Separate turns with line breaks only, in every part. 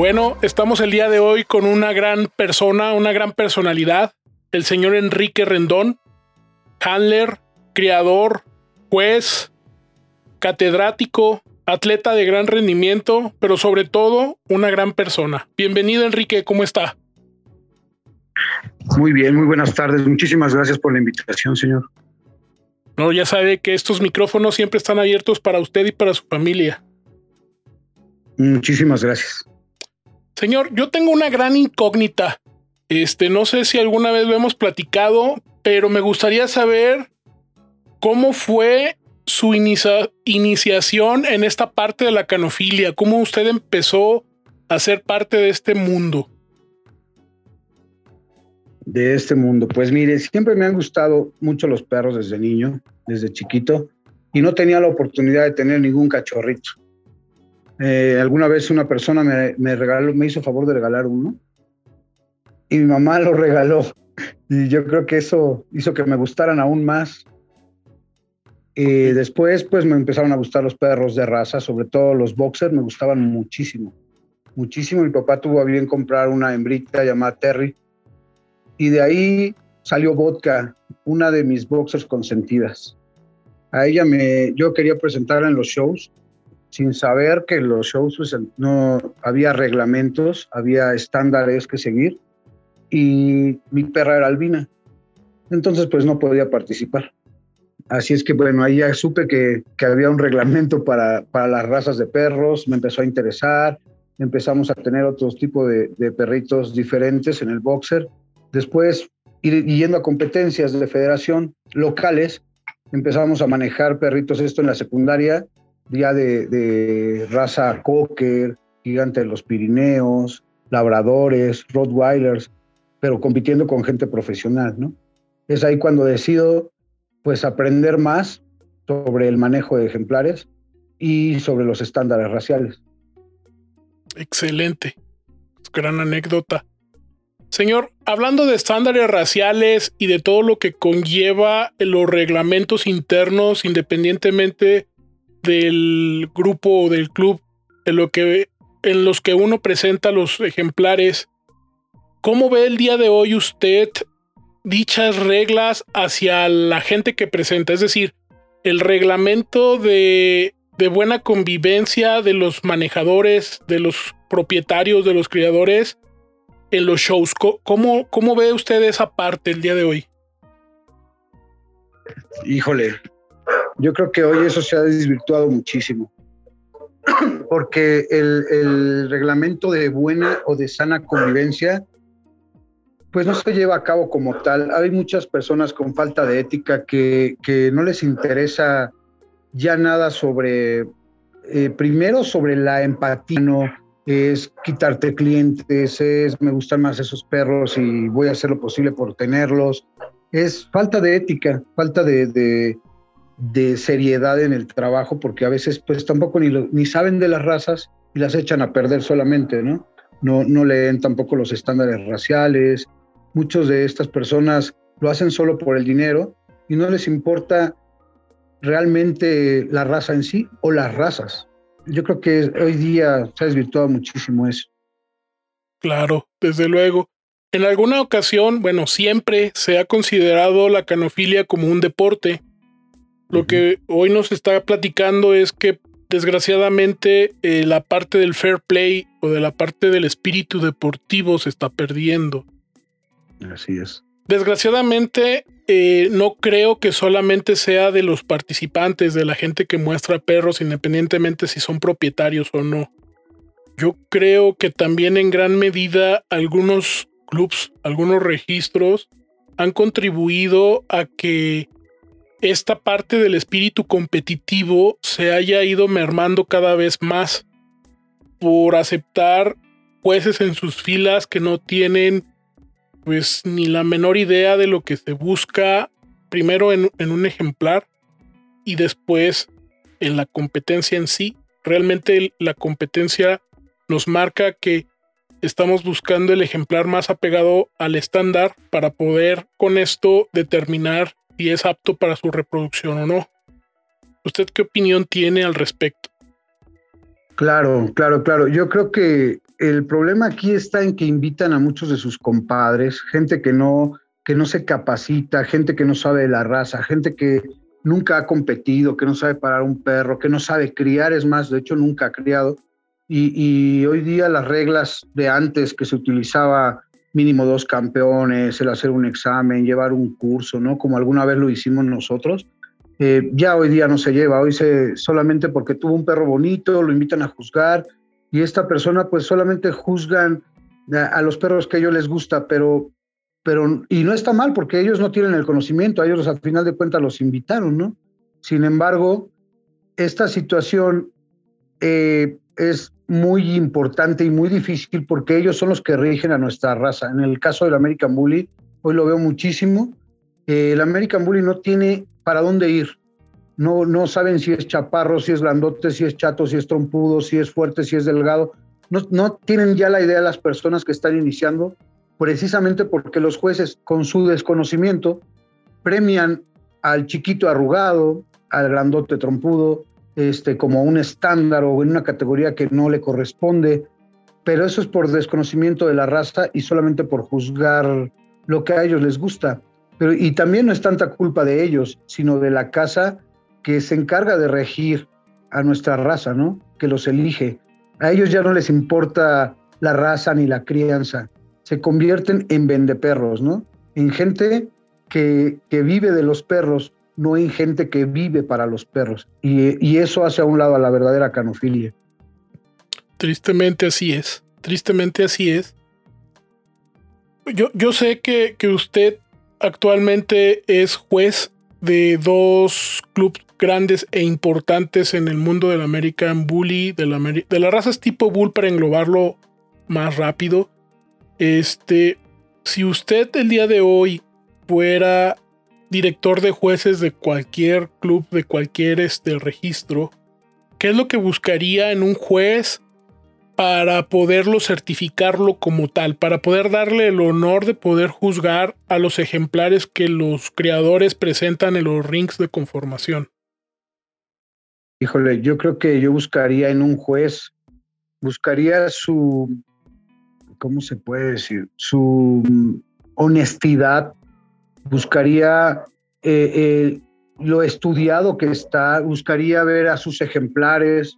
Bueno, estamos el día de hoy con una gran persona, una gran personalidad, el señor Enrique Rendón, handler, criador, juez, catedrático, atleta de gran rendimiento, pero sobre todo una gran persona. Bienvenido Enrique, ¿cómo está?
Muy bien, muy buenas tardes. Muchísimas gracias por la invitación, señor.
No, ya sabe que estos micrófonos siempre están abiertos para usted y para su familia.
Muchísimas gracias.
Señor, yo tengo una gran incógnita. Este, no sé si alguna vez lo hemos platicado, pero me gustaría saber cómo fue su iniciación en esta parte de la canofilia, cómo usted empezó a ser parte de este mundo.
De este mundo, pues mire, siempre me han gustado mucho los perros desde niño, desde chiquito, y no tenía la oportunidad de tener ningún cachorrito. Eh, alguna vez una persona me, me regaló, me hizo favor de regalar uno, y mi mamá lo regaló. Y yo creo que eso hizo que me gustaran aún más y después, pues me empezaron a gustar los perros de raza, sobre todo los boxers, me gustaban muchísimo, muchísimo. Mi papá tuvo a bien comprar una hembrita llamada Terry. Y de ahí salió Vodka, una de mis boxers consentidas. A ella me, yo quería presentarla en los shows, sin saber que los shows pues, no había reglamentos, había estándares que seguir. Y mi perra era albina. Entonces, pues no podía participar. Así es que, bueno, ahí ya supe que, que había un reglamento para, para, las razas de perros, me empezó a interesar, empezamos a tener otros tipos de, perritos diferentes en el boxer. Después, yendo a competencias de federación locales, empezamos a manejar perritos, esto en la secundaria, ya de, de raza cocker, gigante de los Pirineos, labradores, rottweilers, pero compitiendo con gente profesional, ¿no? Es ahí cuando decido pues aprender más sobre el manejo de ejemplares y sobre los estándares raciales.
Excelente. Gran anécdota. Señor, hablando de estándares raciales y de todo lo que conlleva los reglamentos internos, independientemente del grupo o del club en, lo que, en los que uno presenta los ejemplares, ¿cómo ve el día de hoy usted dichas reglas hacia la gente que presenta, es decir, el reglamento de, de buena convivencia de los manejadores, de los propietarios, de los criadores en los shows. ¿Cómo, cómo ve usted esa parte el día de hoy?
Híjole, yo creo que hoy eso se ha desvirtuado muchísimo. Porque el, reglamento de buena o de sana convivencia pues no se lleva a cabo como tal. Hay muchas personas con falta de ética que, que no les interesa ya nada sobre, eh, primero sobre la empatía, no es quitarte clientes, es me gustan más esos perros y voy a hacer lo posible por tenerlos. Es falta de ética, falta de, de seriedad en el trabajo, porque a veces pues tampoco ni, lo, ni saben de las razas y las echan a perder solamente, ¿no? No, no leen tampoco los estándares raciales, Muchos de estas personas lo hacen solo por el dinero y no les importa realmente la raza en sí o las razas. Yo creo que hoy día se ha desvirtuado muchísimo eso.
Claro, desde luego. En alguna ocasión, bueno, siempre se ha considerado la canofilia como un deporte. Lo uh -huh. que hoy nos está platicando es que desgraciadamente eh, la parte del fair play o de la parte del espíritu deportivo se está perdiendo.
Así es.
Desgraciadamente, eh, no creo que solamente sea de los participantes, de la gente que muestra perros, independientemente si son propietarios o no. Yo creo que también en gran medida algunos clubs, algunos registros han contribuido a que esta parte del espíritu competitivo se haya ido mermando cada vez más por aceptar jueces en sus filas que no tienen pues ni la menor idea de lo que se busca primero en, en un ejemplar y después en la competencia en sí. Realmente la competencia nos marca que estamos buscando el ejemplar más apegado al estándar para poder con esto determinar si es apto para su reproducción o no. ¿Usted qué opinión tiene al respecto?
Claro, claro, claro. Yo creo que el problema aquí está en que invitan a muchos de sus compadres, gente que no, que no se capacita, gente que no sabe de la raza, gente que nunca ha competido, que no sabe parar un perro, que no sabe criar, es más, de hecho nunca ha criado. Y, hoy día las reglas de antes que se utilizaba mínimo dos campeones, el hacer un examen, llevar un curso, ¿no? Como alguna vez lo hicimos nosotros, eh, ya hoy día no se lleva, hoy se solamente porque tuvo un perro bonito, lo invitan a juzgar y esta persona pues solamente juzgan a, los perros que a ellos les gusta, pero, pero, y no está mal porque ellos no tienen el conocimiento, a ellos al final de cuentas los invitaron, ¿no? Sin embargo, esta situación eh, es muy importante y muy difícil porque ellos son los que rigen a nuestra raza. En el caso del American Bully, hoy lo veo muchísimo. Eh, el American Bully no tiene para dónde ir. No, no saben si es chaparro, si es grandote, si es chato, si es trompudo, si es fuerte, si es delgado. No, no tienen ya la idea las personas que están iniciando, precisamente porque los jueces, con su desconocimiento, premian al chiquito arrugado, al grandote trompudo, este, como un estándar o en una categoría que no le corresponde, pero eso es por desconocimiento de la raza y solamente por juzgar lo que a ellos les gusta. Pero, y también no es tanta culpa de ellos, sino de la casa que se encarga de regir a nuestra raza, ¿no? Que los elige. A ellos ya no les importa la raza ni la crianza. Se convierten en vendeperros, ¿no? En gente que, que vive de los perros no hay gente que vive para los perros. Y, eso hace a un lado a la verdadera canofilia.
Tristemente así es. Tristemente así es. Yo, yo sé que, que usted actualmente es juez de dos clubes grandes e importantes en el mundo del American Bully, de la, de las razas tipo Bull para englobarlo más rápido. Este, si usted el día de hoy fuera director de jueces de cualquier club, de cualquier este, registro, ¿qué es lo que buscaría en un juez para poderlo certificarlo como tal, para poder darle el honor de poder juzgar a los ejemplares que los creadores presentan en los rings de conformación?
Híjole, yo creo que yo buscaría en un juez, buscaría su, ¿cómo se puede decir? Su honestidad buscaría eh, eh, lo estudiado que está, buscaría ver a sus ejemplares,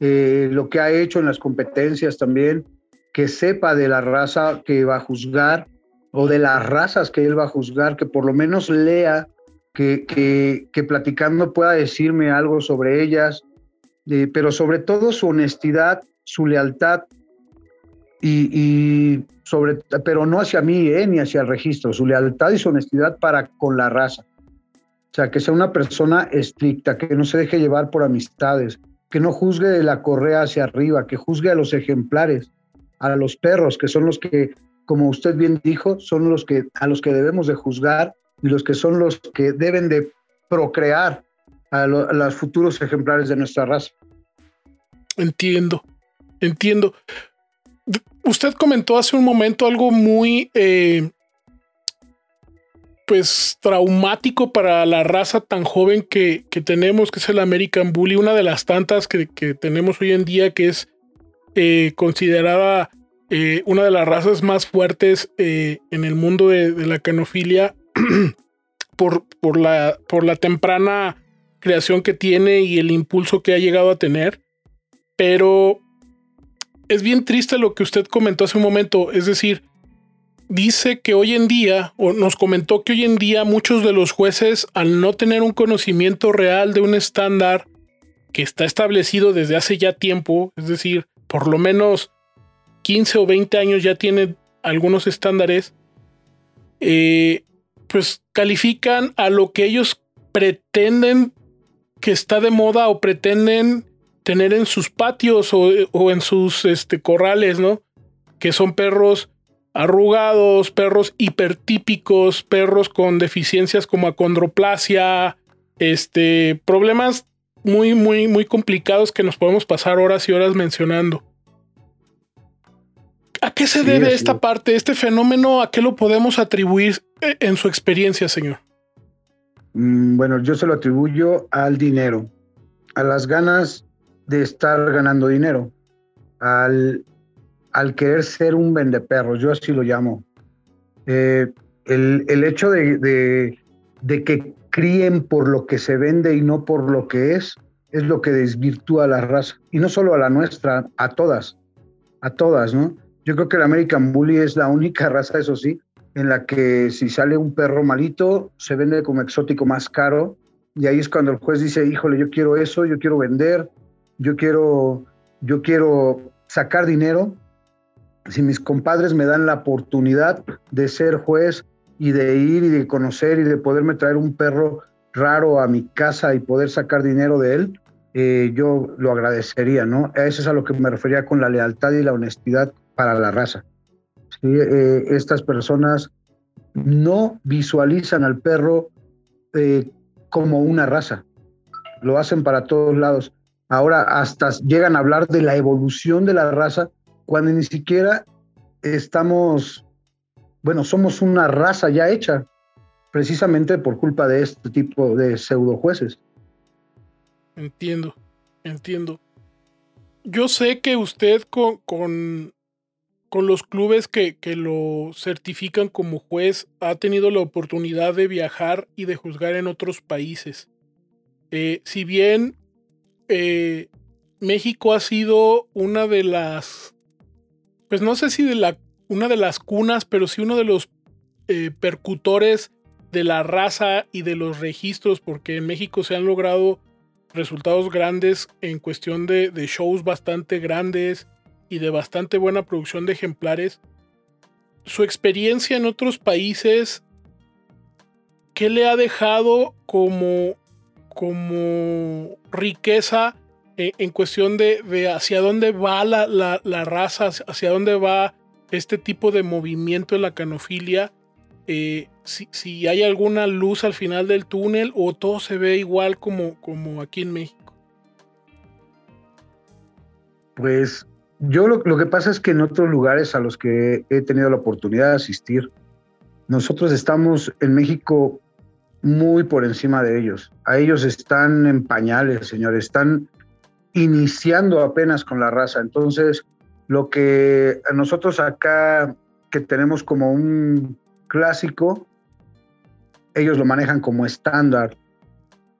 eh, lo que ha hecho en las competencias también, que sepa de la raza que va a juzgar o de las razas que él va a juzgar, que por lo menos lea, que, que, platicando pueda decirme algo sobre ellas, pero sobre todo su honestidad, su lealtad y, sobre, pero no hacia mí eh, ni hacia el registro, su lealtad y su honestidad para con la raza. O sea, que sea una persona estricta, que no se deje llevar por amistades, que no juzgue de la correa hacia arriba, que juzgue a los ejemplares, a los perros, que son los que, como usted bien dijo, son los que a los que debemos de juzgar y los que son los que deben de procrear a, a los futuros ejemplares de nuestra raza.
Entiendo, entiendo usted comentó hace un momento algo muy, eh, pues, traumático para la raza tan joven que, tenemos, que es el American Bully, una de las tantas que, tenemos hoy en día, que es eh, considerada eh, una de las razas más fuertes en el mundo de, la canofilia por, por, la, por la temprana creación que tiene y el impulso que ha llegado a tener. Pero es bien triste lo que usted comentó hace un momento, es decir, dice que hoy en día, o nos comentó que hoy en día muchos de los jueces, al no tener un conocimiento real de un estándar que está establecido desde hace ya tiempo, es decir, por lo menos 15 o 20 años ya tienen algunos estándares, eh, pues califican a lo que ellos pretenden que está de moda o pretenden tener en sus patios o, en sus este, corrales, ¿no? Que son perros arrugados, perros hipertípicos, perros con deficiencias como acondroplasia, este, problemas muy, muy, muy complicados que nos podemos pasar horas y horas mencionando. ¿A qué se debe esta parte, este fenómeno? ¿A qué lo podemos atribuir eh, en su experiencia, señor?
Mm, bueno, yo se lo atribuyo al dinero, a las ganas de estar ganando dinero, al, al querer ser un vendeperros, yo así lo llamo. Eh, el, el, hecho de, de, que críen por lo que se vende y no por lo que es, es lo que desvirtúa la raza. Y no solo a la nuestra, a todas, a todas, ¿no? Yo creo que el American Bully es la única raza, eso sí, en la que si sale un perro malito, se vende como exótico más caro. Y ahí es cuando el juez dice, híjole, yo quiero eso, yo quiero vender, yo quiero, yo quiero sacar dinero. Si mis compadres me dan la oportunidad de ser juez y de ir y de conocer y de poderme traer un perro raro a mi casa y poder sacar dinero de él, eh, yo lo agradecería, ¿no? Eso es a lo que me refería con la lealtad y la honestidad para la raza. Eh, estas personas no visualizan al perro eh, como una raza, lo hacen para todos lados. Ahora hasta llegan a hablar de la evolución de la raza cuando ni siquiera estamos, bueno, somos una raza ya hecha, precisamente por culpa de este tipo de pseudo jueces.
Entiendo, entiendo. Yo sé que usted con, con con los clubes que, lo certifican como juez, ha tenido la oportunidad de viajar y de juzgar en otros países. Eh, si bien eh, México ha sido una de las, pues no sé si de la, una de las cunas, pero sí uno de los eh, percutores de la raza y de los registros, porque en México se han logrado resultados grandes en cuestión de, de shows bastante grandes, y de bastante buena producción de ejemplares, su experiencia en otros países, ¿qué le ha dejado como, como riqueza en, cuestión de, hacia dónde va la, la, raza, hacia dónde va este tipo de movimiento en la canofilia? Eh, si, si, hay alguna luz al final del túnel o todo se ve igual como, como aquí en México.
Pues yo lo, que pasa es que en otros lugares a los que he tenido la oportunidad de asistir, nosotros estamos en México muy por encima de ellos. A ellos están en pañales, señores, están iniciando apenas con la raza. Entonces, lo que nosotros acá que tenemos como un clásico, ellos lo manejan como estándar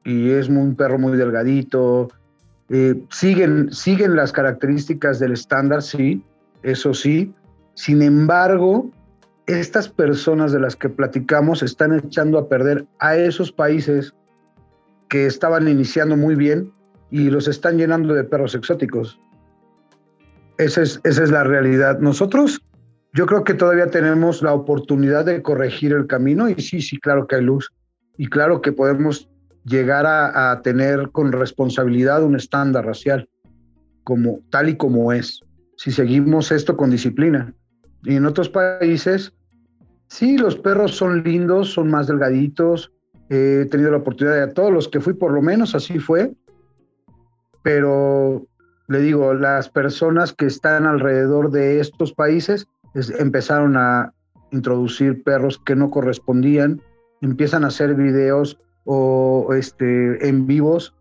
y es un perro muy delgadito, eh, siguen, siguen las características del estándar, sí, eso sí. Sin embargo, estas personas de las que platicamos están echando a perder a esos países que estaban iniciando muy bien y los están llenando de perros exóticos. Esa es, esa es la realidad. Nosotros, yo creo que todavía tenemos la oportunidad de corregir el camino y sí, sí, claro que hay luz y claro que podemos llegar a, tener con responsabilidad un estándar racial, como tal y como es, si seguimos esto con disciplina. Y en otros países, sí, los perros son lindos, son más delgaditos. he tenido la oportunidad de a todos los que fui, por lo menos así fue. Pero le digo, las personas que están alrededor de estos países empezaron a introducir perros que no correspondían, empiezan a hacer videos o este, en vivos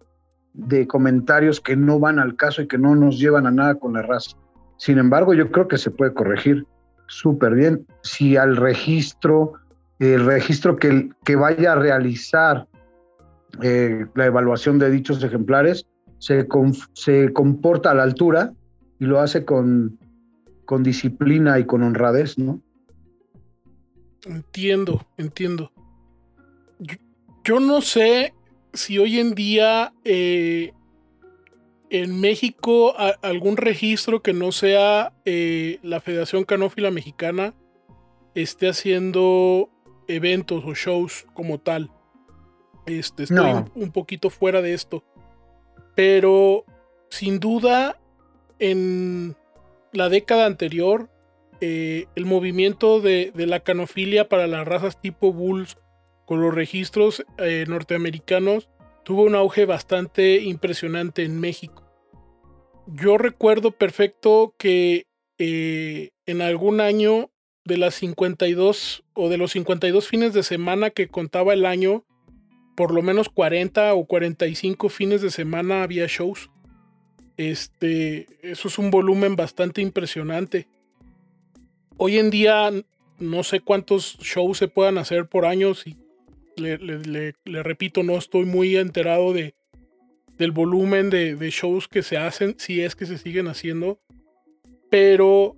de comentarios que no van al caso y que no nos llevan a nada con la raza. Sin embargo, yo creo que se puede corregir súper bien si al registro, el registro que, que vaya a realizar eh, la evaluación de dichos ejemplares se, se comporta a la altura y lo hace con, con disciplina y con honradez, ¿no?
Entiendo, entiendo yo no sé si hoy en día eh, en México algún registro que no sea eh, la Federación Canófila Mexicana esté haciendo eventos o shows como tal. Este, estoy un poquito fuera de esto. Pero sin duda, en la década anterior, eh, el movimiento de, de, la canofilia para las razas tipo Bulls con los registros eh, norteamericanos tuvo un auge bastante impresionante en México. Yo recuerdo perfecto que eh, en algún año de las 52 o de los 52 fines de semana que contaba el año, por lo menos 40 o 45 fines de semana había shows. Este, eso es un volumen bastante impresionante. Hoy en día no sé cuántos shows se puedan hacer por año. Si le, repito, no estoy muy enterado de, del volumen de, shows que se hacen, si es que se siguen haciendo. Pero,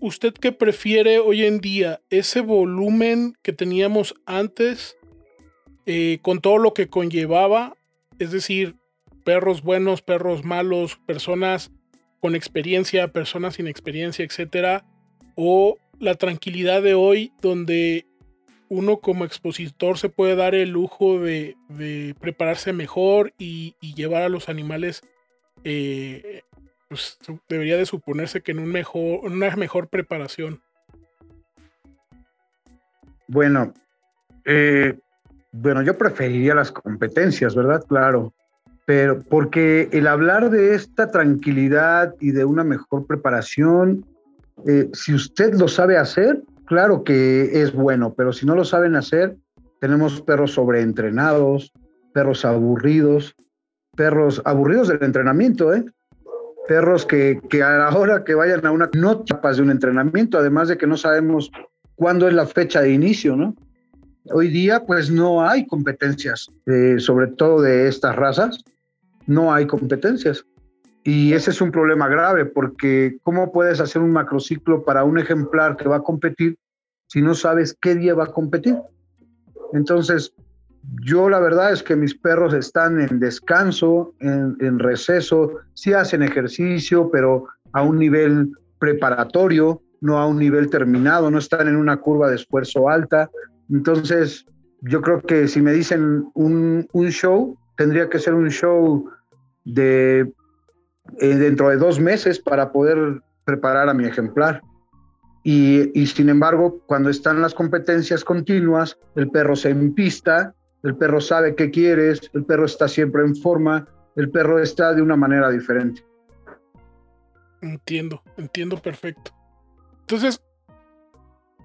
¿usted qué prefiere hoy en día? ¿Ese volumen que teníamos antes, eh, con todo lo que conllevaba? Es decir, perros buenos, perros malos, personas con experiencia, personas sin experiencia, etcétera, o la tranquilidad de hoy donde uno como expositor se puede dar el lujo de, prepararse mejor y, llevar a los animales, eh, pues debería de suponerse que en, un mejor, una mejor preparación.
Bueno, eh, bueno, yo preferiría las competencias, ¿verdad? Claro. Pero porque el hablar de esta tranquilidad y de una mejor preparación, eh, si usted lo sabe hacer, claro que es bueno, pero si no lo saben hacer, tenemos perros sobreentrenados, perros aburridos, perros aburridos del entrenamiento, ¿eh? Perros que, que a la hora que vayan a una no tapas de un entrenamiento, además de que no sabemos cuándo es la fecha de inicio, ¿no? Hoy día, pues no hay competencias, eh, sobre todo de estas razas, no hay competencias. Y ese es un problema grave porque ¿cómo puedes hacer un macrociclo para un ejemplar que va a competir si no sabes qué día va a competir? Entonces, yo la verdad es que mis perros están en descanso, en, receso, sí hacen ejercicio, pero a un nivel preparatorio, no a un nivel terminado, no están en una curva de esfuerzo alta. Entonces, yo creo que si me dicen un, un show, tendría que ser un show de eh, dentro de dos meses para poder preparar a mi ejemplar. Y, sin embargo, cuando están las competencias continuas, el perro se empista, el perro sabe qué quieres, el perro está siempre en forma, el perro está de una manera diferente.
Entiendo, entiendo perfecto. Entonces,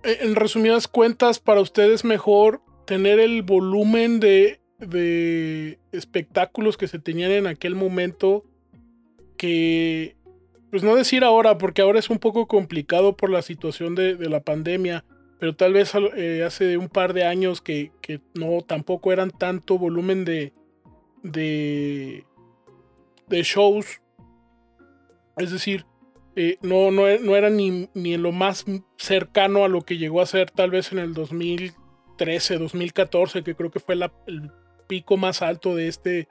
eh, en resumidas cuentas, para ustedes mejor tener el volumen de, de espectáculos que se tenían en aquel momento que, pues no decir ahora, porque ahora es un poco complicado por la situación de, la pandemia, pero tal vez eh, hace un par de años que, no tampoco eran tanto volumen de, de, de shows. Es decir, eh, no, no, no, era ni, ni, en lo más cercano a lo que llegó a ser tal vez en el 2013, 2014, que creo que fue el pico más alto de este,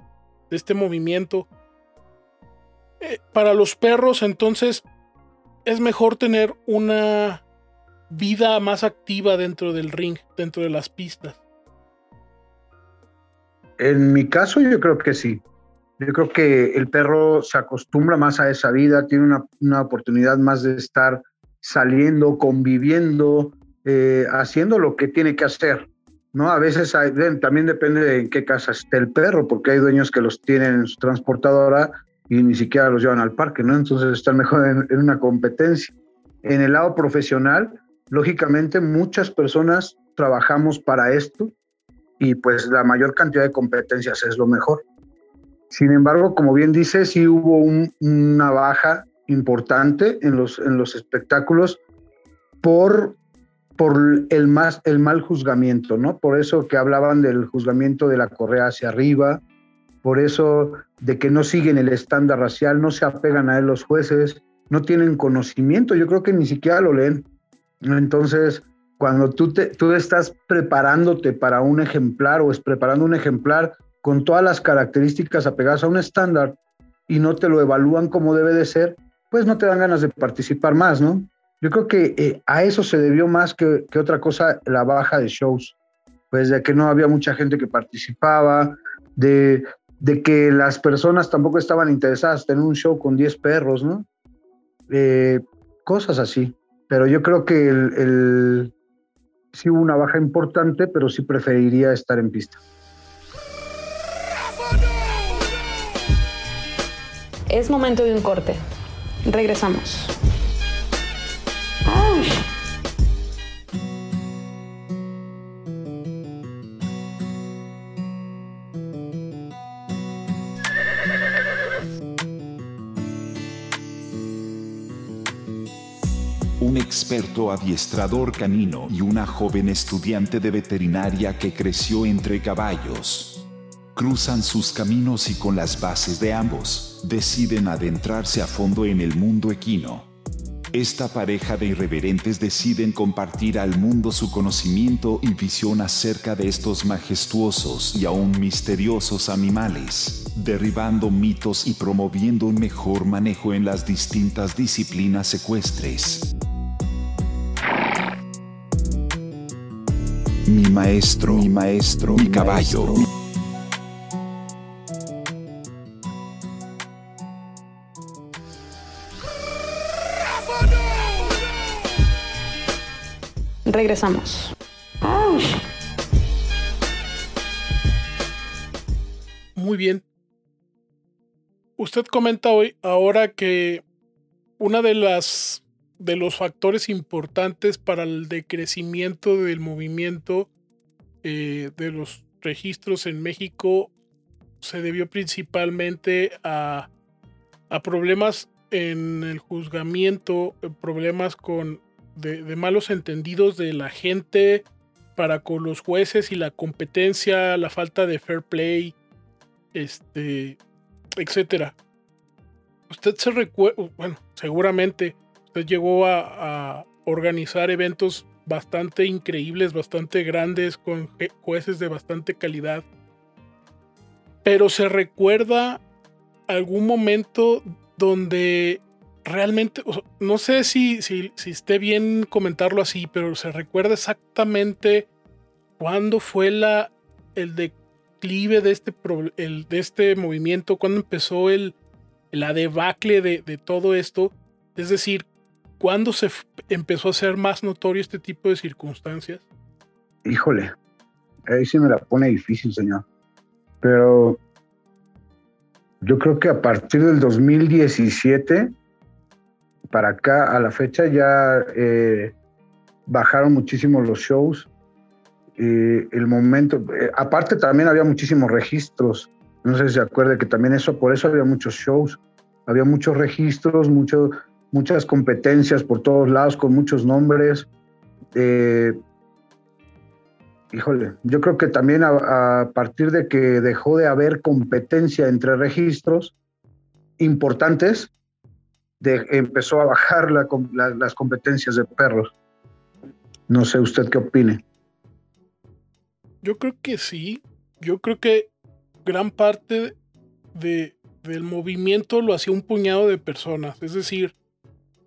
de este movimiento. Eh, para los perros, entonces, es mejor tener una vida más activa dentro del ring, dentro de las pistas.
En mi caso, yo creo que sí. Yo creo que el perro se acostumbra más a esa vida, tiene una, oportunidad más de estar saliendo, conviviendo, eh, haciendo lo que tiene que hacer. ¿no? A veces también depende de en qué casa esté el perro, porque hay dueños que los tienen en su transportadora y ni siquiera los llevan al parque, ¿no? Entonces están mejor en, una competencia. En el lado profesional, lógicamente muchas personas trabajamos para esto y pues la mayor cantidad de competencias es lo mejor. Sin embargo, como bien dice, sí hubo una baja importante en los, en los espectáculos por, por el, más, el mal juzgamiento, ¿no? Por eso que hablaban del juzgamiento de la correa hacia arriba, por eso de que no siguen el estándar racial, no se apegan a él los jueces, no tienen conocimiento, yo creo que ni siquiera lo leen. Entonces, cuando tú, te, tú estás preparándote para un ejemplar o es preparando un ejemplar con todas las características apegadas a un estándar y no te lo evalúan como debe de ser, pues no te dan ganas de participar más, ¿no? Yo creo que eh, a eso se debió más que, que otra cosa la baja de shows, pues de que no había mucha gente que participaba, de de que las personas tampoco estaban interesadas en un show con 10 perros, ¿no? Eh, cosas así. Pero yo creo que el, el, sí hubo una baja importante, pero sí preferiría estar en pista.
Es momento de un corte. Regresamos.
Experto adiestrador canino y una joven estudiante de veterinaria que creció entre caballos. Cruzan sus caminos y con las bases de ambos, deciden adentrarse a fondo en el mundo equino. Esta pareja de irreverentes deciden compartir al mundo su conocimiento y visión acerca de estos majestuosos y aún misteriosos animales, derribando mitos y promoviendo un mejor manejo en las distintas disciplinas secuestres. Mi maestro, mi maestro, mi caballo.
Regresamos.
Muy bien. Usted comenta hoy ahora que una de las de los factores importantes para el decrecimiento del movimiento eh, de los registros en México se debió principalmente a, a problemas en el juzgamiento, eh, problemas con de, de, malos entendidos de la gente para con los jueces y la competencia, la falta de fair play, este, etcétera. Usted se recuerda, bueno, seguramente Usted llegó a, organizar eventos bastante increíbles, bastante grandes, con jueces de bastante calidad. Pero se recuerda algún momento donde realmente, no sé si, si, esté bien comentarlo así, pero se recuerda exactamente cuándo fue la, el declive de este, de este movimiento, cuándo empezó el, la debacle de, de todo esto. Es decir, ¿Cuándo se empezó a ser más notorio este tipo de circunstancias?
Híjole, ahí sí me la pone difícil, señor. Pero yo creo que a partir del 2017 para acá, a la fecha, ya eh, bajaron muchísimo los shows. el momento, eh, aparte también había muchísimos registros. No sé si se acuerda que también eso, por eso había muchos shows. Había muchos registros, mucho, muchas competencias por todos lados con muchos nombres. Eh, híjole, yo creo que también a, partir de que dejó de haber competencia entre registros importantes, empezó a bajar las competencias de perros. No sé usted qué opine.
Yo creo que sí. Yo creo que gran parte de, del movimiento lo hacía un puñado de personas. Es decir,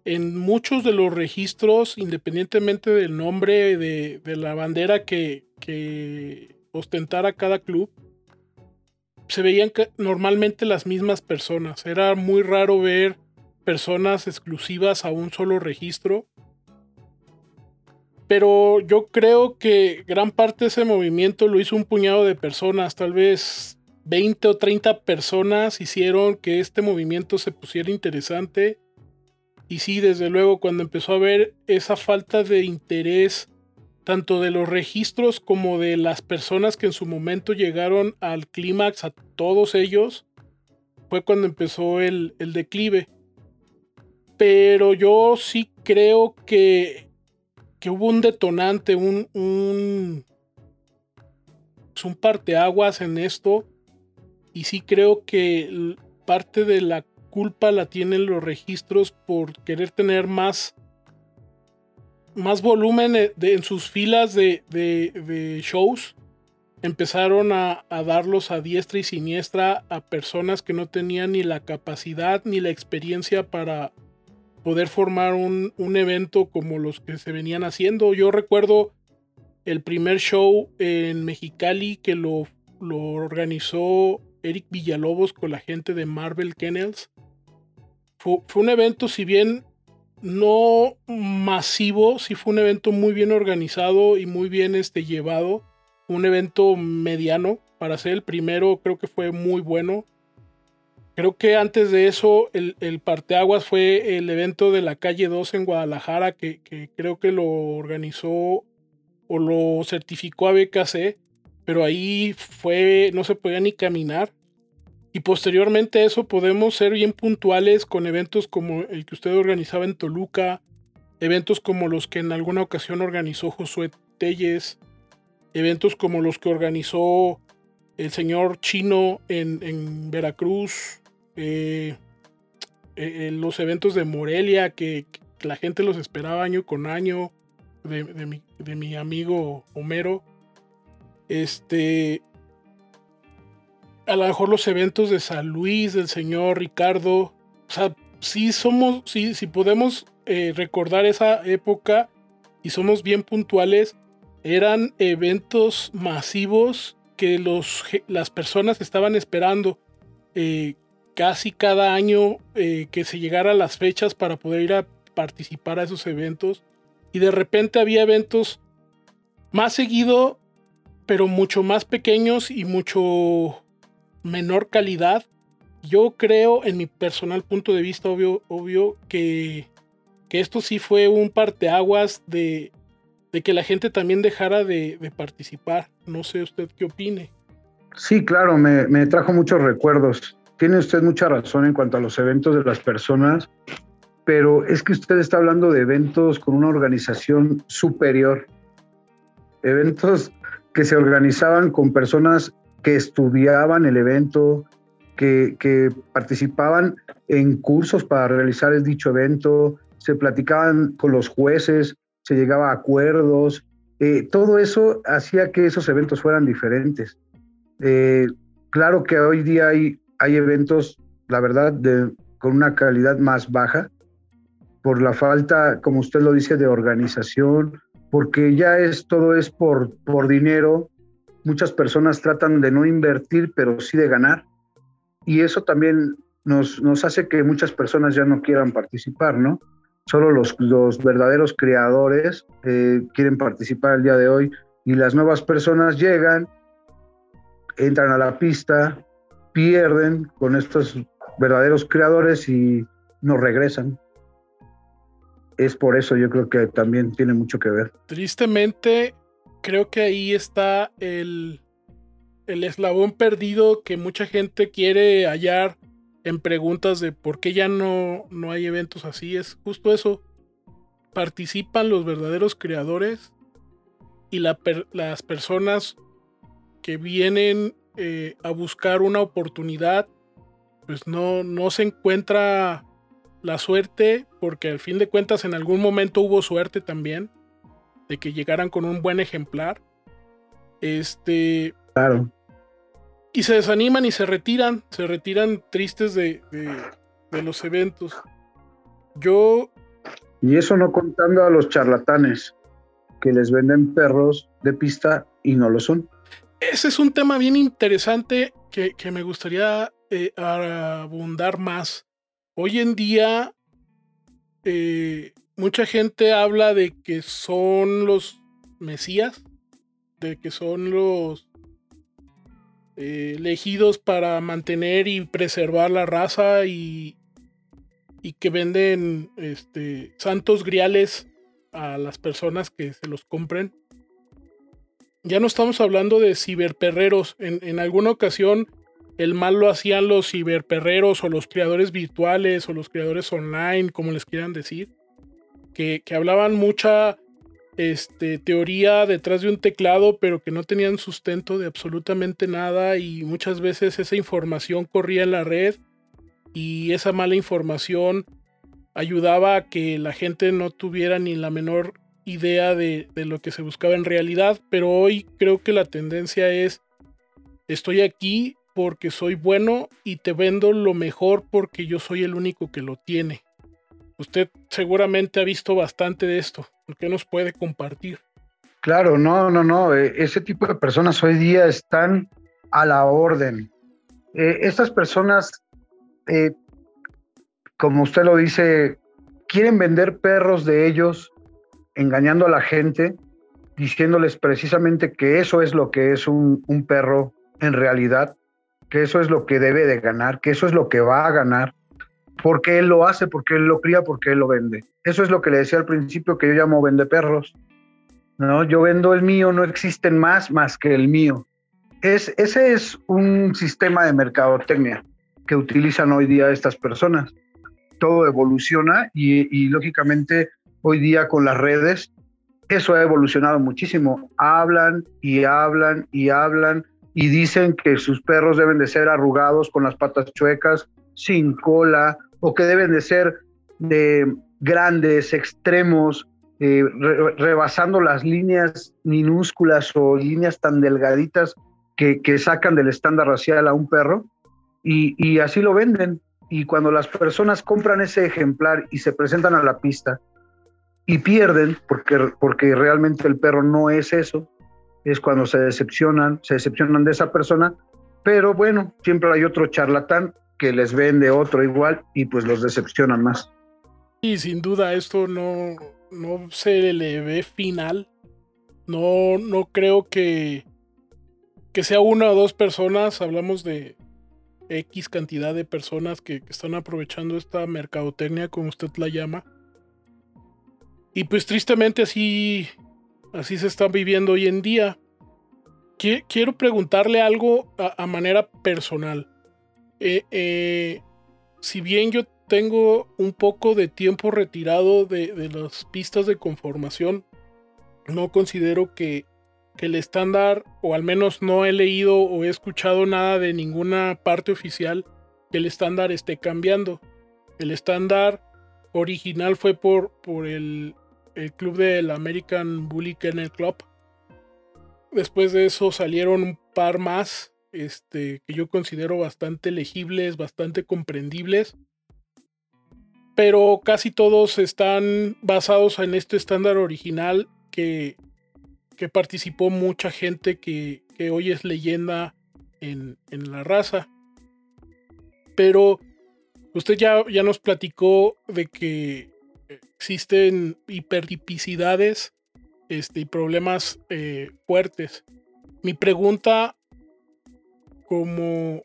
en muchos de los registros, independientemente del nombre de, la bandera que, ostentara cada club, se veían normalmente las mismas personas. Era muy raro ver personas exclusivas a un solo registro. Pero yo creo que gran parte de ese movimiento lo hizo un puñado de personas, tal vez 20 o 30 personas hicieron que este movimiento se pusiera interesante y sí, desde luego, cuando empezó a ver esa falta de interés tanto de los registros como de las personas que en su momento llegaron al clímax, a todos ellos, fue cuando empezó el, declive. Pero yo sí creo que, que hubo un detonante, un, un, pues un parteaguas en esto. Y sí creo que parte de la culpa la tienen los registros por querer tener más, más volumen en sus filas de, shows. Empezaron a, darlos a diestra y siniestra a personas que no tenían ni la capacidad ni la experiencia para poder formar un, evento como los que se venían haciendo. Yo recuerdo el primer show en Mexicali que lo, lo organizó Eric Villalobos con la gente de Marvel Kennels. Fue, un evento, si bien no masivo, sí fue un evento muy bien organizado y muy bien este, llevado. Un evento mediano. Para ser el primero, creo que fue muy bueno. Creo que antes de eso, el, el, parteaguas fue el evento de la calle 2 en Guadalajara, que, que creo que lo organizó o lo certificó a BKC, pero ahí fue, no se podía ni caminar. Y posteriormente a eso podemos ser bien puntuales con eventos como el que usted organizaba en Toluca, eventos como los que en alguna ocasión organizó Josué Telles, eventos como los que organizó el señor Chino en, Veracruz, eh, eh, los eventos de Morelia, que, la gente los esperaba año con año, de, mi, de mi amigo Homero. Este, a lo mejor los eventos de San Luis, del señor Ricardo. O sea, sí somos, sí, si podemos eh, recordar esa época y somos bien puntuales, eran eventos masivos que los, las personas estaban esperando eh, casi cada año eh, que se llegara a las fechas para poder ir a participar a esos eventos. Y de repente había eventos más seguido, pero mucho más pequeños y mucho menor calidad. Yo creo, en mi personal punto de vista, obvio, obvio que, que esto sí fue un parteaguas de, de que la gente también dejara de, participar. No sé usted qué opine.
Sí, claro, me, me, trajo muchos recuerdos. Tiene usted mucha razón en cuanto a los eventos de las personas, pero es que usted está hablando de eventos con una organización superior. Eventos que se organizaban con personas que estudiaban el evento, que, participaban en cursos para realizar el dicho evento, se platicaban con los jueces, se llegaba a acuerdos. Eh, todo eso hacía que esos eventos fueran diferentes. Eh, claro que hoy día hay, hay eventos, la verdad, con una calidad más baja, por la falta, como usted lo dice, de organización, porque ya es todo es por, por dinero, muchas personas tratan de no invertir, pero sí de ganar. Y eso también nos, nos hace que muchas personas ya no quieran participar, ¿no? Solo los, los verdaderos creadores eh, quieren participar el día de hoy y las nuevas personas llegan, entran a la pista, pierden con estos verdaderos creadores y no regresan. Es por eso yo creo que también tiene mucho que ver.
Tristemente, creo que ahí está el, el eslabón perdido que mucha gente quiere hallar en preguntas de por qué ya no, no hay eventos así. Es justo eso. Participan los verdaderos creadores y las personas que vienen eh, a buscar una oportunidad, pues no, no se encuentra la suerte, porque al fin de cuentas en algún momento hubo suerte también de que llegaran con un buen ejemplar. Este.
Claro.
Y se desaniman y se retiran, se retiran tristes de, de, los eventos. Yo.
Y eso no contando a los charlatanes que les venden perros de pista y no lo son.
Ese es un tema bien interesante que, que me gustaría eh, abundar más. Hoy en día eh, mucha gente habla de que son los Mesías, de que son los eh, elegidos para mantener y preservar la raza y, y que venden este, santos griales a las personas que se los compren. Ya no estamos hablando de ciberperreros. En, en alguna ocasión el mal lo hacían los ciberperreros o los creadores virtuales o los creadores online, como les quieran decir que, hablaban mucha este, teoría detrás de un teclado, pero que no tenían sustento de absolutamente nada y muchas veces esa información corría en la red y esa mala información ayudaba a que la gente no tuviera ni la menor idea de, de, lo que se buscaba en realidad, pero hoy creo que la tendencia es, estoy aquí porque soy bueno y te vendo lo mejor porque yo soy el único que lo tiene. Usted seguramente ha visto bastante de esto. ¿Qué nos puede compartir?
Claro, no, no, no. Eh, ese tipo de personas hoy día están a la orden. Eh, estas personas, eh, como usted lo dice, quieren vender perros de ellos, engañando a la gente, diciéndoles precisamente que eso es lo que es un, un perro en realidad. que eso es lo que debe de ganar, que eso es lo que va a ganar, porque él lo hace, porque él lo cría, porque él lo vende. Eso es lo que le decía al principio que yo llamo vende perros. ¿no? Yo vendo el mío, no existen más más que el mío. Es, ese es un sistema de mercadotecnia que utilizan hoy día estas personas. Todo evoluciona y, lógicamente hoy día con las redes eso ha evolucionado muchísimo. Hablan y hablan y hablan y dicen que sus perros deben de ser arrugados con las patas chuecas, sin cola, o que deben de ser de grandes, extremos, eh, rebasando las líneas minúsculas o líneas tan delgaditas que, sacan del estándar racial a un perro y, así lo venden. Y cuando las personas compran ese ejemplar y se presentan a la pista y pierden, porque, porque realmente el perro no es eso, es cuando se decepcionan, se decepcionan de esa persona, pero bueno, siempre hay otro charlatán que les vende otro igual y pues los decepcionan más.
Y sin duda esto no, no se le ve final. No, no creo que, que sea una o dos personas, hablamos de X cantidad de personas que, están aprovechando esta mercadotecnia, como usted la llama. Y pues tristemente así, así se está viviendo hoy en día. Quiero preguntarle algo a, manera personal. Eh, eh, si bien yo tengo un poco de tiempo retirado de, las pistas de conformación, no considero que el estándar, o al menos no he leído o he escuchado nada de ninguna parte oficial, que el estándar esté cambiando. El estándar original fue por, por el, el club del American Bully Kennel Club. Después de eso salieron un par más este, que yo considero bastante legibles, bastante comprendibles. Pero casi todos están basados en este estándar original que que participó mucha gente que, hoy es leyenda en, la raza. Pero usted ya, ya nos platicó de que existen hipertipicidades este, y problemas eh, fuertes. Mi pregunta como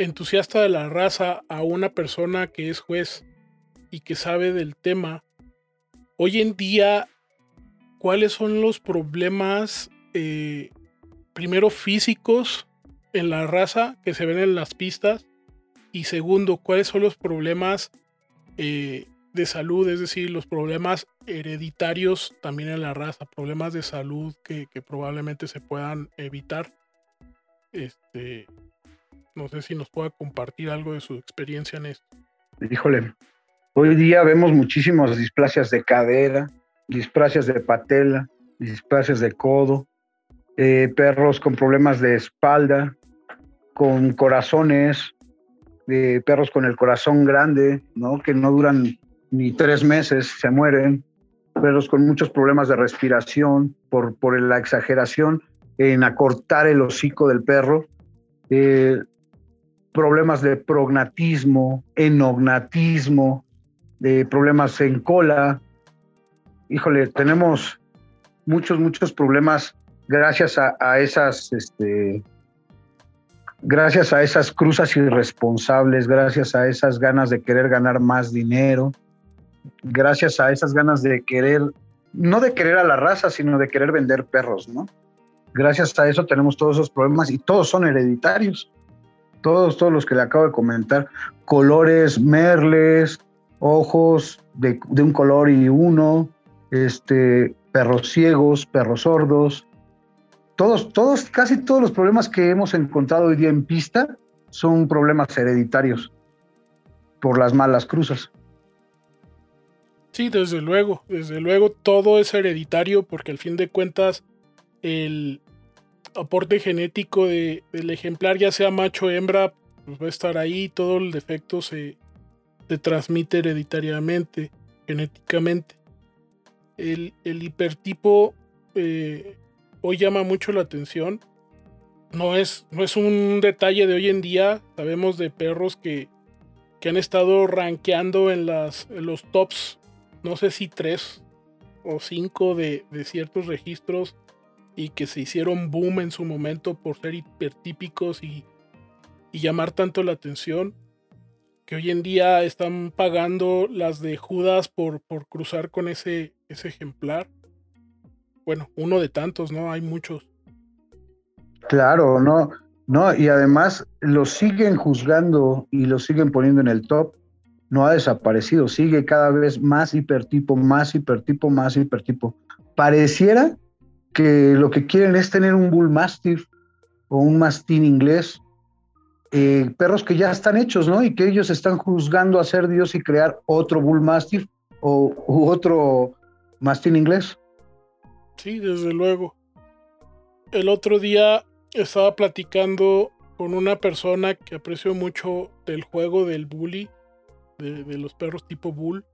entusiasta de la raza a una persona que es juez y que sabe del tema, hoy en día cuáles son los problemas, eh, primero físicos en la raza que se ven en las pistas y segundo, cuáles son los problemas eh, de salud, es decir, los problemas hereditarios también en la raza, problemas de salud que, probablemente se puedan evitar. Este, no sé si nos pueda compartir algo de su experiencia en esto.
Híjole, hoy día vemos muchísimas displasias de cadera, displasias de patela, displasias de codo, eh, perros con problemas de espalda, con corazones, de perros con el corazón grande, ¿no? que no duran ni tres meses, se mueren, perros con muchos problemas de respiración por, por la exageración en acortar el hocico del perro, eh, problemas de prognatismo, enognatismo, de problemas en cola, híjole, tenemos muchos, muchos problemas gracias a, esas, este, gracias a esas cruzas irresponsables, gracias a esas ganas de querer ganar más dinero, gracias a esas ganas de querer, no de querer a la raza, sino de querer vender perros, ¿no? Gracias a eso tenemos todos esos problemas y todos son hereditarios. Todos, todos los que le acabo de comentar, colores, merles, ojos de, un color y uno, este, perros ciegos, perros sordos. Todos, todos, casi todos los problemas que hemos encontrado hoy día en pista son problemas hereditarios por las malas cruzas.
Sí, desde luego, desde luego todo es hereditario porque al fin de cuentas el aporte genético del ejemplar, ya sea macho o hembra, pues va a estar ahí, todo el defecto se, se transmite hereditariamente, genéticamente el, hipertipo eh, hoy llama mucho la atención. No es, no es un detalle de hoy en día. Sabemos de perros que, que han estado rankeando en, las, los tops, no sé si tres o cinco de, de ciertos registros y que se hicieron boom en su momento por ser hipertípicos y y llamar tanto la atención que hoy en día están pagando las de Judas por, por cruzar con ese, ese ejemplar. Bueno, uno de tantos, ¿no? Hay muchos.
Claro, no, no, y además lo siguen juzgando y lo siguen poniendo en el top. No ha desaparecido, sigue cada vez más hipertipo, más hipertipo, más hipertipo. Pareciera que lo que quieren es tener un Bull Mastiff o un Mastín inglés, eh, perros que ya están hechos, ¿no? Y que ellos están juzgando a ser Dios y crear otro Bull Mastiff o u otro Mastín inglés.
Sí, desde luego. El otro día estaba platicando con una persona que aprecio mucho del juego del bully, de, los perros tipo bull,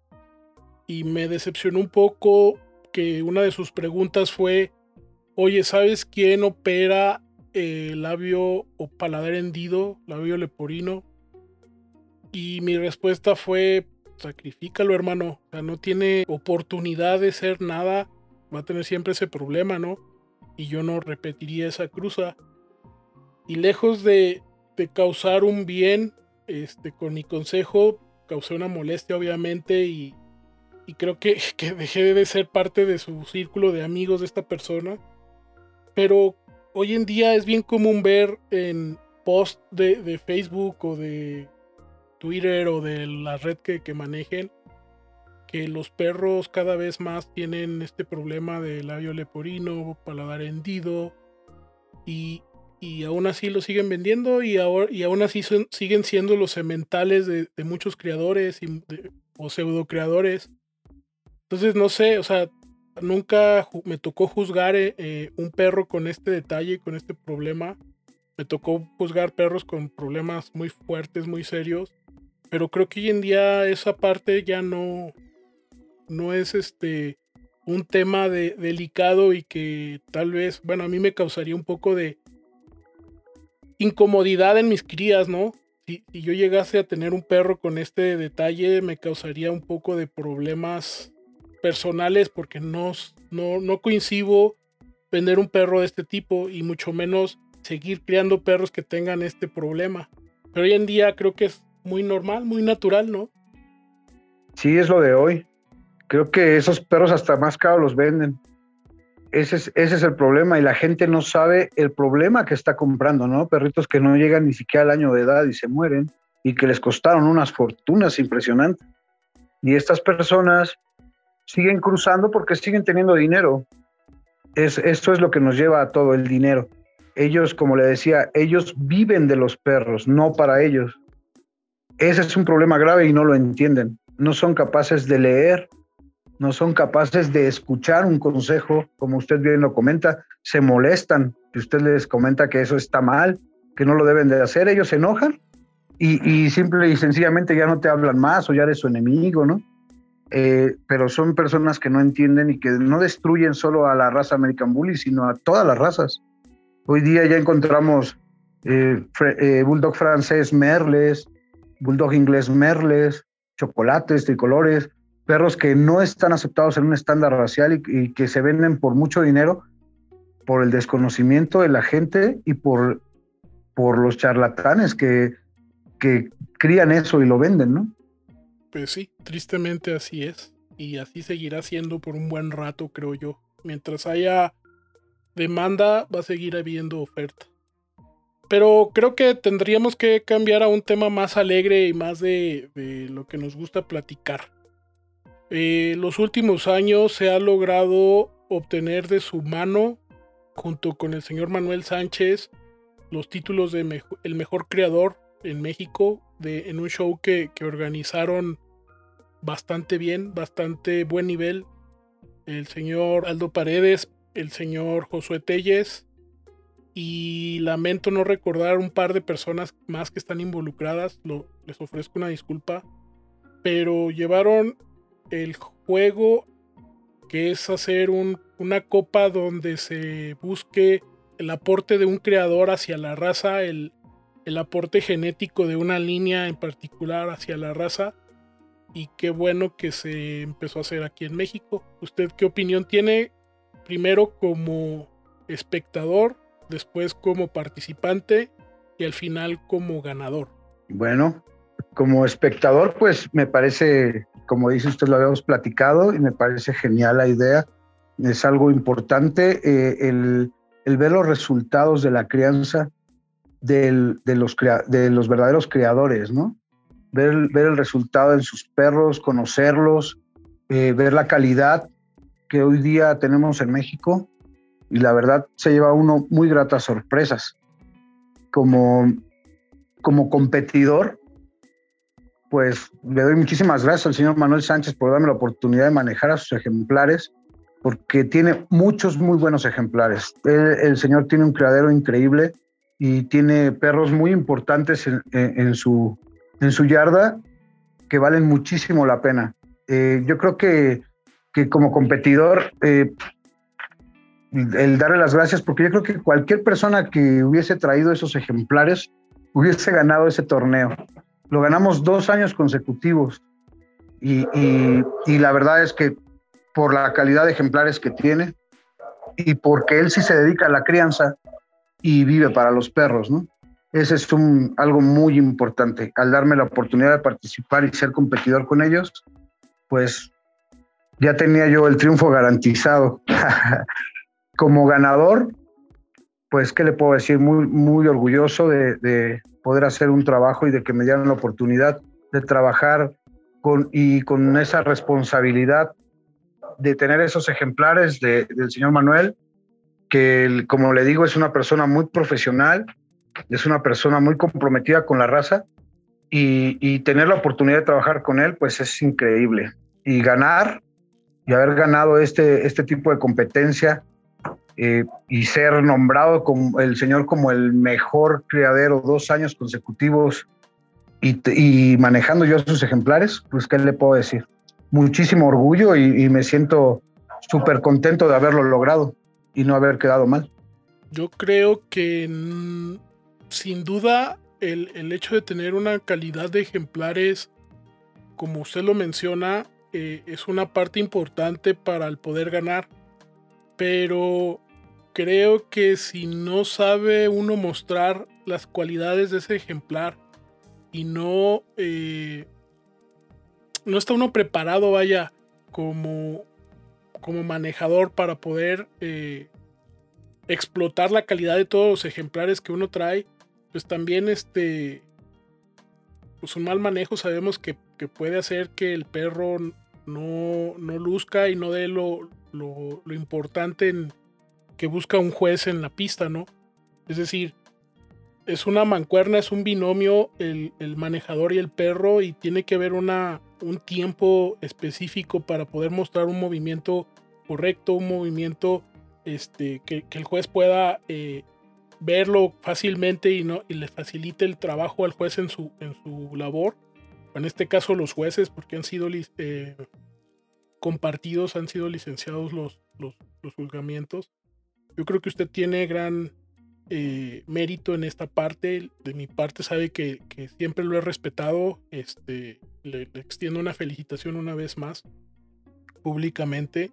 y me decepcionó un poco que una de sus preguntas fue, oye, ¿sabes quién opera el labio o paladar hendido, labio leporino? Y mi respuesta fue, sacrifícalo hermano, o sea, no tiene oportunidad de ser nada, va a tener siempre ese problema, ¿no? Y yo no repetiría esa cruza. Y lejos de, causar un bien, este, con mi consejo, causé una molestia obviamente y, creo que, que, dejé de ser parte de su círculo de amigos de esta persona. Pero hoy en día es bien común ver en post de, Facebook o de Twitter o de la red que, que, manejen que los perros cada vez más tienen este problema de labio leporino, paladar hendido y, y aún así lo siguen vendiendo y, ahora, y aún así siguen siendo los sementales de, muchos creadores y o pseudo creadores. Entonces, no sé, o sea, nunca me tocó juzgar eh, eh, un perro con este detalle, con este problema. Me tocó juzgar perros con problemas muy fuertes, muy serios. Pero creo que hoy en día esa parte ya no, no es este un tema de, delicado y que tal vez, bueno, a mí me causaría un poco de, incomodidad en mis crías, ¿no? Si, yo llegase a tener un perro con este detalle, me causaría un poco de problemas personales porque no, no, no coincido vender un perro de este tipo y mucho menos seguir criando perros que tengan este problema. Pero hoy en día creo que es muy normal, muy natural, ¿no?
Sí, es lo de hoy. Creo que esos perros hasta más caros los venden ese es, el problema y la gente no sabe el problema que está comprando, ¿no? Perritos que no llegan ni siquiera al año de edad y se mueren y que les costaron unas fortunas impresionantes. Y estas personas siguen cruzando porque siguen teniendo dinero. Es, esto es lo que nos lleva a todo el dinero. Ellos, como le decía, ellos viven de los perros, no para ellos. Ese es un problema grave y no lo entienden. No son capaces de leer no son capaces de escuchar un consejo, como usted bien lo comenta, se molestan, si usted les comenta que eso está mal, que no lo deben de hacer, ellos se enojan y, y simple y sencillamente ya no te hablan más o ya eres su enemigo, ¿no? Eh, pero son personas que no entienden y que no destruyen solo a la raza American Bully, sino a todas las razas. Hoy día ya encontramos eh, eh, Bulldog francés Merles, Bulldog inglés Merles, chocolates, tricolores, perros que no están aceptados en un estándar racial y, que se venden por mucho dinero por el desconocimiento de la gente y por, por los charlatanes que, que crían eso y lo venden, ¿no?
Pues sí, tristemente así es. Y así seguirá siendo por un buen rato, creo yo. Mientras haya demanda, va a seguir habiendo oferta. Pero creo que tendríamos que cambiar a un tema más alegre y más de, lo que nos gusta platicar. Eh, los últimos años se ha logrado obtener de su mano, junto con el señor Manuel Sánchez, los títulos de el mejor creador en México de, en un show que, organizaron bastante bien, bastante buen nivel. El señor Aldo Paredes, el señor Josué Telles y lamento no recordar un par de personas más que están involucradas, les ofrezco una disculpa, pero llevaron el juego que es hacer una copa donde se busque el aporte de un creador hacia la raza, el, el aporte genético de una línea en particular hacia la raza. Y qué bueno que se empezó a hacer aquí en México. ¿Usted qué opinión tiene? Primero como espectador, después como participante y al final como ganador?
Bueno, como espectador, pues me parece, como dice usted, lo habíamos platicado y me parece genial la idea. Es algo importante eh, el, el, ver los resultados de la crianza de, los de los verdaderos creadores, ¿no? Ver, ver el resultado en sus perros, conocerlos, eh, ver la calidad que hoy día tenemos en México y la verdad se lleva uno muy gratas sorpresas. Como, como competidor, pues le doy muchísimas gracias al señor Manuel Sánchez por darme la oportunidad de manejar a sus ejemplares, porque tiene muchos muy buenos ejemplares. El, señor tiene un criadero increíble y tiene perros muy importantes en, su, en su yarda que valen muchísimo la pena. Eh, yo creo que, que como competidor, eh, el darle las gracias, porque yo creo que cualquier persona que hubiese traído esos ejemplares hubiese ganado ese torneo. Lo ganamos dos años consecutivos y, y, la verdad es que por la calidad de ejemplares que tiene y porque él sí se dedica a la crianza y vive para los perros, ¿no? Ese es un, algo muy importante. Al darme la oportunidad de participar y ser competidor con ellos, pues ya tenía yo el triunfo garantizado. como ganador, pues, ¿qué le puedo decir? Muy, muy orgulloso de, poder hacer un trabajo y de que me dieran la oportunidad de trabajar con, y con esa responsabilidad de tener esos ejemplares del señor Manuel, que como le digo, es una persona muy profesional, es una persona muy comprometida con la raza y, y tener la oportunidad de trabajar con él, pues es increíble. Y ganar y haber ganado este, este tipo de competencia eh, y ser nombrado como el señor como el mejor criadero dos años consecutivos y, manejando yo sus ejemplares, pues qué le puedo decir. Muchísimo orgullo y, me siento súper contento de haberlo logrado y no haber quedado mal.
Yo creo que mm, sin duda el, el, hecho de tener una calidad de ejemplares, como usted lo menciona, eh, es una parte importante para el poder ganar pero creo que si no sabe uno mostrar las cualidades de ese ejemplar y no, eh, no está uno preparado, vaya, como, como manejador para poder eh, explotar la calidad de todos los ejemplares que uno trae, pues también este, pues un mal manejo sabemos que, que puede hacer que el perro no, no luzca y no dé lo, lo, importante en, que busca un juez en la pista, ¿no? Es decir, es una mancuerna, es un binomio el, manejador y el perro y tiene que haber una, un tiempo específico para poder mostrar un movimiento correcto, un movimiento este, que, el juez pueda eh, verlo fácilmente y, no, y le facilite el trabajo al juez en su, en su labor. En este caso los jueces, porque han sido eh, compartidos, han sido licenciados los, los, juzgamientos. Yo creo que usted tiene gran eh, mérito en esta parte. De mi parte sabe que, siempre lo he respetado. Este, le, extiendo una felicitación una vez más públicamente.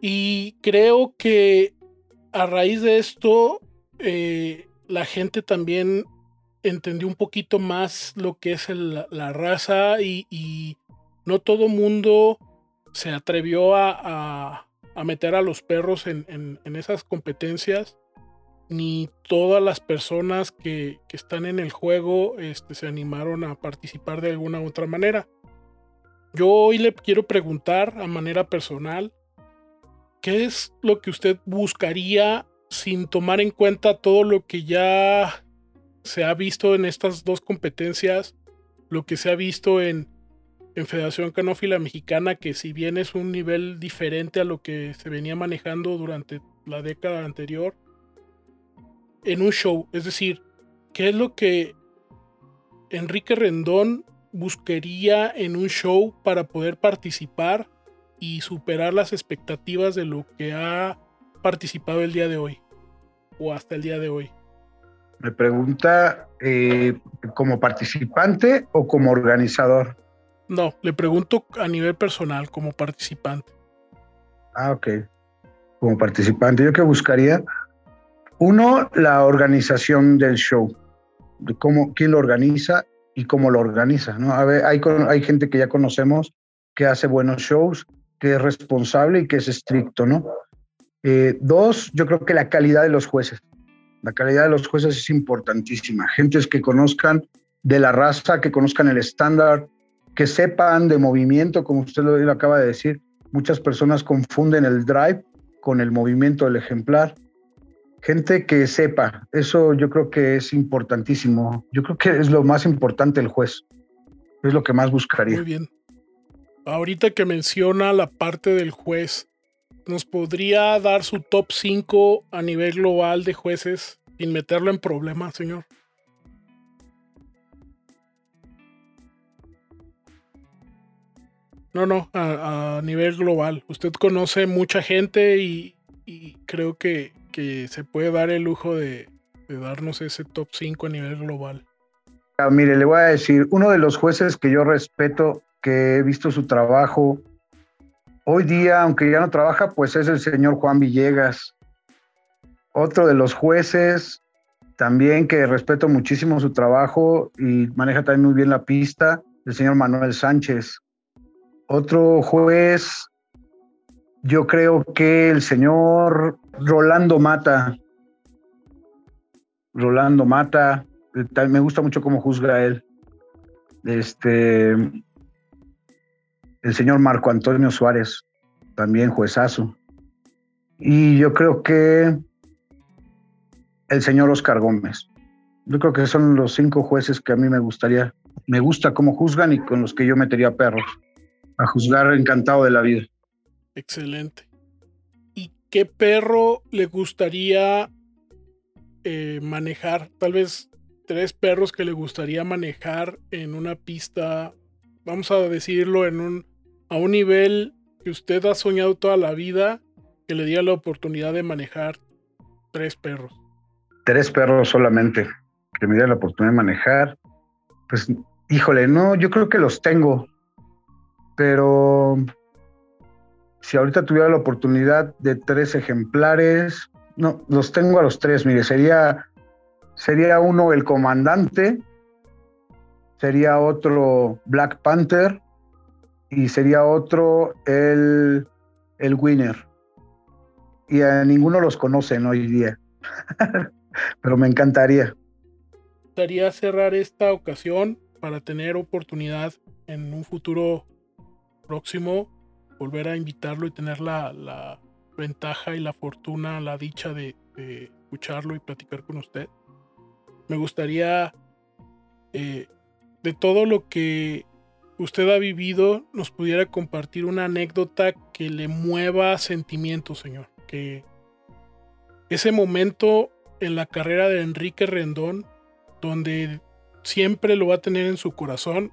Y creo que a raíz de esto, eh, la gente también entendió un poquito más lo que es la raza y, no todo mundo se atrevió a, meter a los perros en, esas competencias, ni todas las personas que, están en el juego este, se animaron a participar de alguna u otra manera. Yo hoy le quiero preguntar a manera personal, ¿qué es lo que usted buscaría sin tomar en cuenta todo lo que ya se ha visto en estas dos competencias, lo que se ha visto en en Federación Canófila Mexicana, que si bien es un nivel diferente a lo que se venía manejando durante la década anterior, en un show. Es decir, ¿qué es lo que Enrique Rendón buscaría en un show para poder participar y superar las expectativas de lo que ha participado el día de hoy o hasta el día de hoy?
Me pregunta, eh, ¿como participante o como organizador?
No, le pregunto a nivel personal, como participante.
Ah, ok. Como participante, yo que buscaría Uno, la organización del show, de cómo, quién lo organiza y cómo lo organiza. hay gente que ya conocemos que hace buenos shows, que es responsable y que es estricto, ¿no? Eh, dos, yo creo que la calidad de los jueces. La calidad de los jueces es importantísima. Gentes que conozcan de la raza, que conozcan el estándar, que sepan de movimiento, como usted lo acaba de decir. Muchas personas confunden el drive con el movimiento del ejemplar. Gente que sepa, eso yo creo que es importantísimo. Yo creo que es lo más importante el juez. Es lo que más buscaría.
Muy bien. Ahorita que menciona la parte del juez, ¿nos podría dar su top 5 a nivel global de jueces sin meterlo en problemas, señor? No, no, a, nivel global. Usted conoce mucha gente y, creo que, se puede dar el lujo de, darnos ese top 5 a nivel global.
Ah, mire, le voy a decir, uno de los jueces que yo respeto, que he visto su trabajo, hoy día, aunque ya no trabaja, pues es el señor Juan Villegas. Otro de los jueces también que respeto muchísimo su trabajo y maneja también muy bien la pista, el señor Manuel Sánchez. Otro juez, yo creo que el señor Rolando Mata. Rolando Mata, me gusta mucho cómo juzga él. Este, el señor Marco Antonio Suárez, también juezazo. Y yo creo que el señor Oscar Gómez. Yo creo que son los cinco jueces que a mí me gustaría, me gusta cómo juzgan y con los que yo metería perros a juzgar encantado de la vida.
Excelente. ¿Y qué perro le gustaría eh, manejar? Tal vez tres perros que le gustaría manejar en una pista, vamos a decirlo, en un, a un nivel que usted ha soñado toda la vida, que le diera la oportunidad de manejar tres perros.
Tres perros solamente, que me diera la oportunidad de manejar. Pues, híjole, no, yo creo que los tengo pero si ahorita tuviera la oportunidad de tres ejemplares, no, los tengo a los tres, mire, sería, sería uno el comandante, sería otro Black Panther y sería otro el, el winner. Y a ninguno los conocen hoy día, pero me encantaría.
Me gustaría cerrar esta ocasión para tener oportunidad en un futuro próximo volver a invitarlo y tener la, ventaja y la fortuna, la dicha de, escucharlo y platicar con usted. Me gustaría, eh, de todo lo que usted ha vivido, nos pudiera compartir una anécdota que le mueva sentimientos, señor. Que ese momento en la carrera de Enrique Rendón, donde siempre lo va a tener en su corazón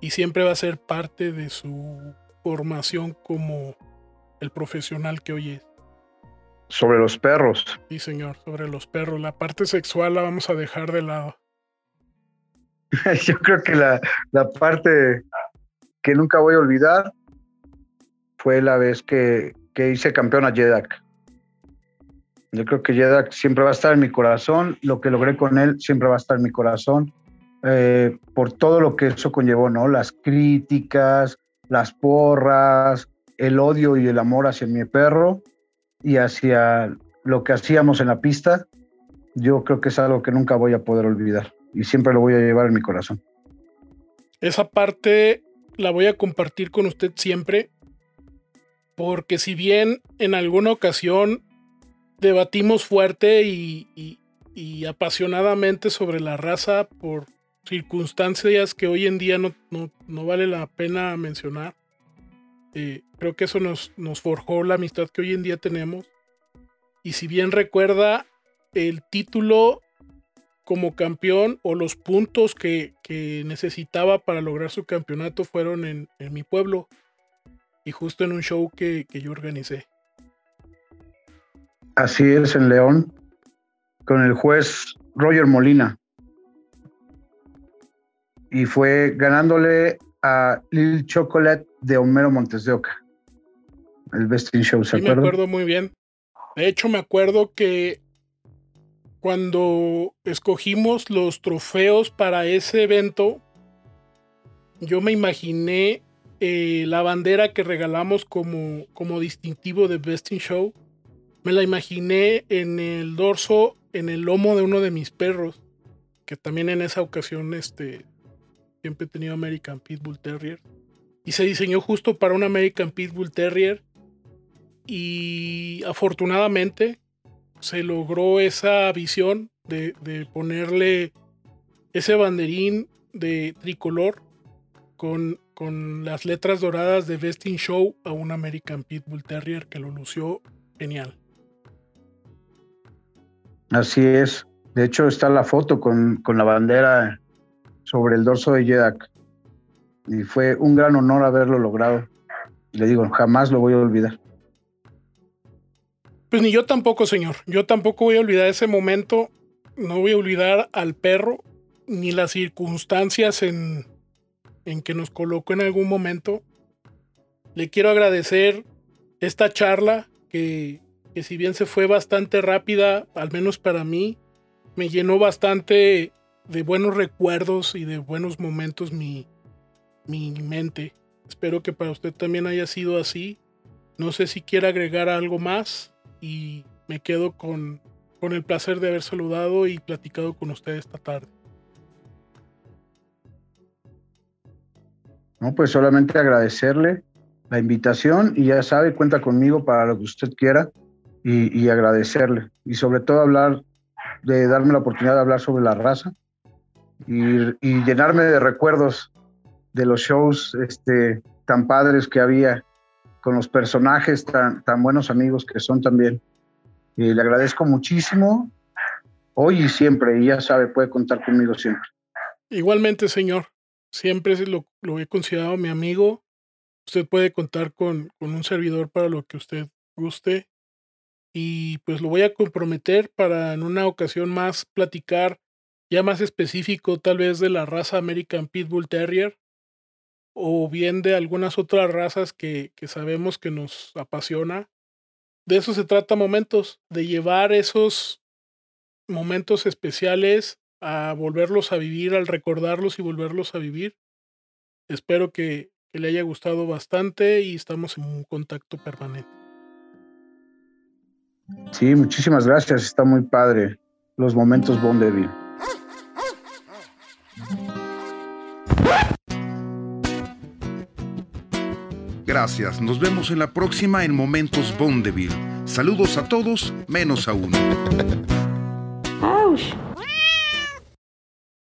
y siempre va a ser parte de su formación como el profesional que hoy es.
Sobre los perros.
Sí, señor, sobre los perros. La parte sexual la vamos a dejar de lado.
Yo creo que la, la parte que nunca voy a olvidar fue la vez que, que hice campeón a Jedak. Yo creo que Jedak siempre va a estar en mi corazón. Lo que logré con él siempre va a estar en mi corazón. Eh, por todo lo que eso conllevó, ¿no? Las críticas, las porras, el odio y el amor hacia mi perro y hacia lo que hacíamos en la pista, yo creo que es algo que nunca voy a poder olvidar y siempre lo voy a llevar en mi corazón.
Esa parte la voy a compartir con usted siempre, porque si bien en alguna ocasión debatimos fuerte y, apasionadamente sobre la raza por circunstancias que hoy en día no, no, vale la pena mencionar. Eh, creo que eso nos, nos forjó la amistad que hoy en día tenemos. Y si bien recuerda el título como campeón o los puntos que, necesitaba para lograr su campeonato fueron en, mi pueblo y justo en un show que, que yo organicé.
Así es, en León, con el juez Roger Molina y fue ganándole a Lil Chocolate de Homero Montes de Oca. El Best in Show, ¿se
sí, me acuerdo muy bien. De hecho, me acuerdo que cuando escogimos los trofeos para ese evento, yo me imaginé eh, la bandera que regalamos como, como distintivo de Best in Show. Me la imaginé en el dorso, en el lomo de uno de mis perros, que también en esa ocasión este, siempre he tenido American Pitbull Terrier. Y se diseñó justo para un American Pitbull Terrier. Y afortunadamente se logró esa visión de, ponerle ese banderín de tricolor con, con, las letras doradas de Best in Show a un American Pitbull Terrier que lo lució genial.
Así es. De hecho, está la foto con, con la bandera sobre el dorso de Jedak. Y fue un gran honor haberlo logrado. le digo, jamás lo voy a olvidar.
Pues ni yo tampoco, señor. Yo tampoco voy a olvidar ese momento. No voy a olvidar al perro ni las circunstancias en, en que nos colocó en algún momento. Le quiero agradecer esta charla que, que si bien se fue bastante rápida, al menos para mí, me llenó bastante de buenos recuerdos y de buenos momentos mi, mi mente. Espero que para usted también haya sido así. No sé si quiere agregar algo más y me quedo con, con el placer de haber saludado y platicado con usted esta tarde.
No, pues solamente agradecerle la invitación y ya sabe, cuenta conmigo para lo que usted quiera y, agradecerle. Y sobre todo hablar, de darme la oportunidad de hablar sobre la raza y, llenarme de recuerdos de los shows este, tan padres que había con los personajes tan, buenos amigos que son también. Y le agradezco muchísimo hoy y siempre, y ya sabe, puede contar conmigo siempre.
Igualmente, señor, siempre lo, he considerado mi amigo. Usted puede contar con, con un servidor para lo que usted guste. Y pues lo voy a comprometer para en una ocasión más platicar ya más específico tal vez de la raza American Pitbull Terrier o bien de algunas otras razas que, sabemos que nos apasiona. De eso se trata momentos, de llevar esos momentos especiales a volverlos a vivir, al recordarlos y volverlos a vivir. Espero que, que le haya gustado bastante y estamos en un contacto permanente.
Sí, muchísimas gracias. Está muy padre los momentos Bondeville.
Gracias, nos vemos en la próxima en Momentos Bondeville. Saludos a todos, menos a uno.